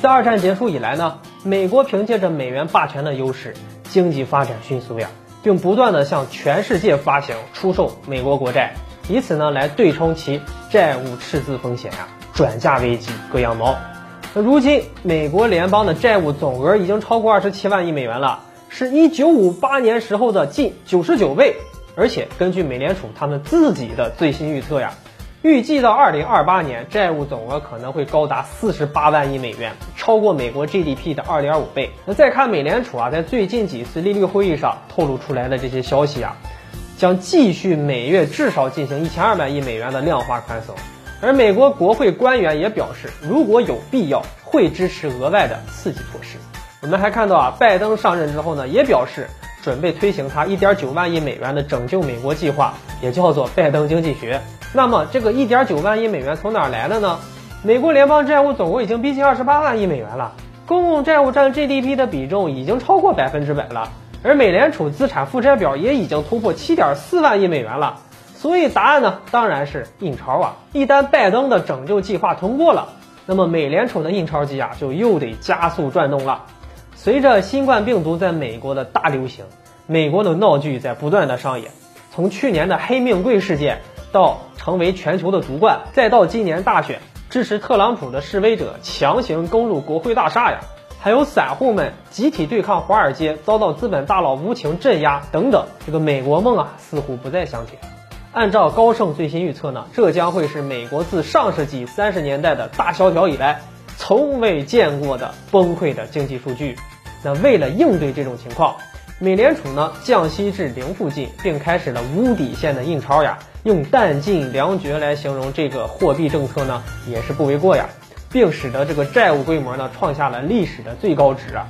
自二战结束以来呢，美国凭借着美元霸权的优势，经济发展迅速呀，并不断的向全世界发行出售美国国债，以此呢来对冲其债务赤字风险呀，转嫁危机割羊毛。那如今美国联邦的债务总额已经超过二十七万亿美元了，是一九五八年时候的近九十九倍。而且根据美联储他们自己的最新预测呀，预计到二零二八年债务总额可能会高达四十八万亿美元，超过美国 GDP 的二点五倍。那再看美联储啊，在最近几次利率会议上透露出来的这些消息啊，将继续每月至少进行一千二百亿美元的量化宽松。而美国国会官员也表示，如果有必要，会支持额外的刺激措施。我们还看到啊，拜登上任之后呢，也表示准备推行他一点九万亿美元的拯救美国计划，也叫做拜登经济学。那么这个一点九万亿美元从哪来的呢？美国联邦债务总额已经逼近二十八万亿美元了，公共债务占 GDP 的比重已经超过百分之百了，而美联储资产负债表也已经突破七点四万亿美元了。所以答案呢，当然是印钞啊！一旦拜登的拯救计划通过了，那么美联储的印钞机啊，就又得加速转动了。随着新冠病毒在美国的大流行，美国的闹剧在不断的上演。从去年的黑命贵事件，到成为全球的毒冠，再到今年大选，支持特朗普的示威者强行攻入国会大厦呀，还有散户们集体对抗华尔街，遭到资本大佬无情镇压等等，这个美国梦啊，似乎不再香甜。按照高盛最新预测呢，这将会是美国自上世纪三十年代的大萧条以来从未见过的崩溃的经济数据。那为了应对这种情况，美联储呢降息至零附近，并开始了无底线的印钞呀。用弹尽粮绝来形容这个货币政策呢，也是不为过呀，并使得这个债务规模呢创下了历史的最高值啊。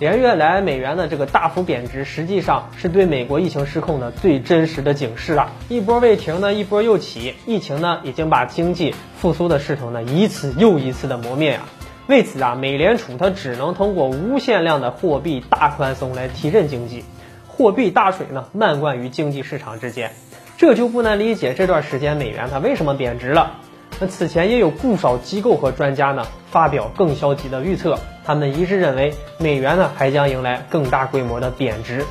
连月来美元的这个大幅贬值，实际上是对美国疫情失控的最真实的警示啊！一波未停呢，一波又起，疫情呢已经把经济复苏的势头呢一次又一次的磨灭啊！为此啊，美联储它只能通过无限量的货币大宽松来提振经济，货币大水呢漫灌于经济市场之间，这就不难理解这段时间美元它为什么贬值了。那此前也有不少机构和专家呢发表更消极的预测，他们一致认为美元呢还将迎来更大规模的贬值。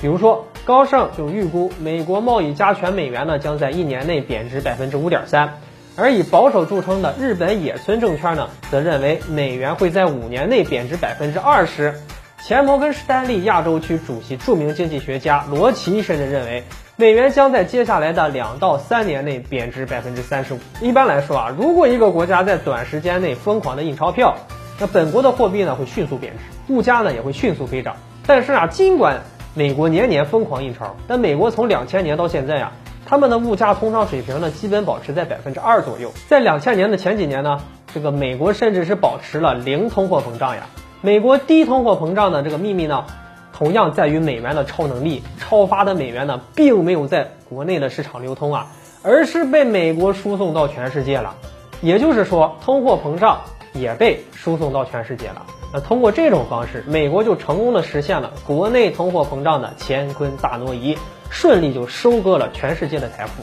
比如说高盛就预估美国贸易加权美元呢将在一年内贬值百分之五点三，而以保守著称的日本野村证券呢则认为美元会在五年内贬值百分之二十。前摩根士丹利亚洲区主席、著名经济学家罗奇甚至认为。美元将在接下来的两到三年内贬值百分之三十五。一般来说啊，如果一个国家在短时间内疯狂的印钞票，那本国的货币呢会迅速贬值，物价呢也会迅速飞涨。但是啊，尽管美国年年疯狂印钞，但美国从两千年到现在啊，他们的物价通胀水平呢基本保持在百分之二左右。在两千年的前几年呢，这个美国甚至是保持了零通货膨胀呀。美国低通货膨胀的这个秘密呢？同样在于美元的超能力，超发的美元呢，并没有在国内的市场流通啊，而是被美国输送到全世界了。也就是说，通货膨胀也被输送到全世界了。那通过这种方式，美国就成功的实现了国内通货膨胀的乾坤大挪移，顺利就收割了全世界的财富。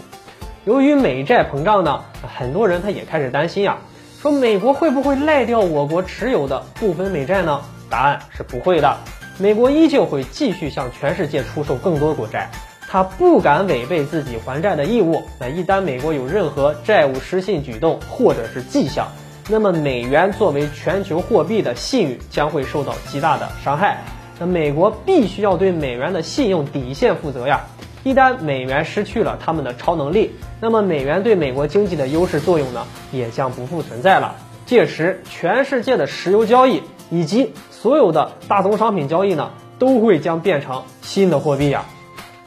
由于美债膨胀呢，很多人他也开始担心啊，说美国会不会赖掉我国持有的部分美债呢？答案是不会的。美国依旧会继续向全世界出售更多国债，他不敢违背自己还债的义务。那一旦美国有任何债务失信举动或者是迹象，那么美元作为全球货币的信誉将会受到极大的伤害。那美国必须要对美元的信用底线负责呀！一旦美元失去了他们的超能力，那么美元对美国经济的优势作用呢，也将不复存在了。届时，全世界的石油交易以及所有的大宗商品交易呢，都会将变成新的货币呀。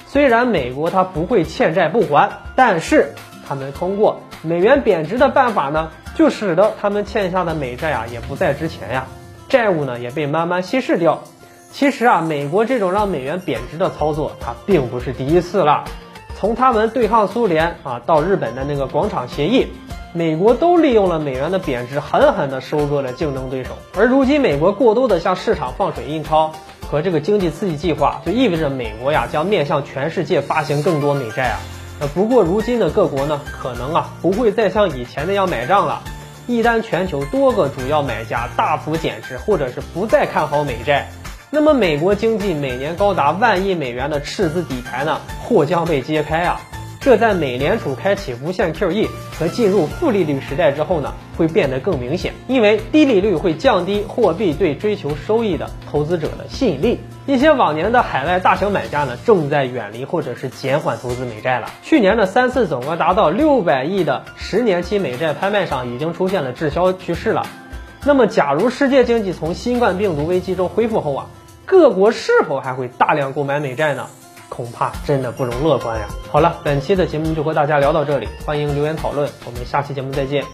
虽然美国它不会欠债不还，但是他们通过美元贬值的办法呢，就使得他们欠下的美债啊也不再值钱呀，债务呢也被慢慢稀释掉。其实啊，美国这种让美元贬值的操作，它并不是第一次了。从他们对抗苏联啊，到日本的那个广场协议。美国都利用了美元的贬值，狠狠地收割了竞争对手。而如今，美国过多的向市场放水印钞和这个经济刺激计划，就意味着美国呀将面向全世界发行更多美债啊。呃，不过如今的各国呢，可能啊不会再像以前那样买账了。一旦全球多个主要买家大幅减持，或者是不再看好美债，那么美国经济每年高达万亿美元的赤字底牌呢，或将被揭开啊！这在美联储开启无限 QE 和进入负利率时代之后呢，会变得更明显。因为低利率会降低货币对追求收益的投资者的吸引力。一些往年的海外大型买家呢，正在远离或者是减缓投资美债了。去年的三次总额达到六百亿的十年期美债拍卖上，已经出现了滞销趋势了。那么，假如世界经济从新冠病毒危机中恢复后啊，各国是否还会大量购买美债呢？恐怕真的不容乐观呀。好了，本期的节目就和大家聊到这里，欢迎留言讨论，我们下期节目再见。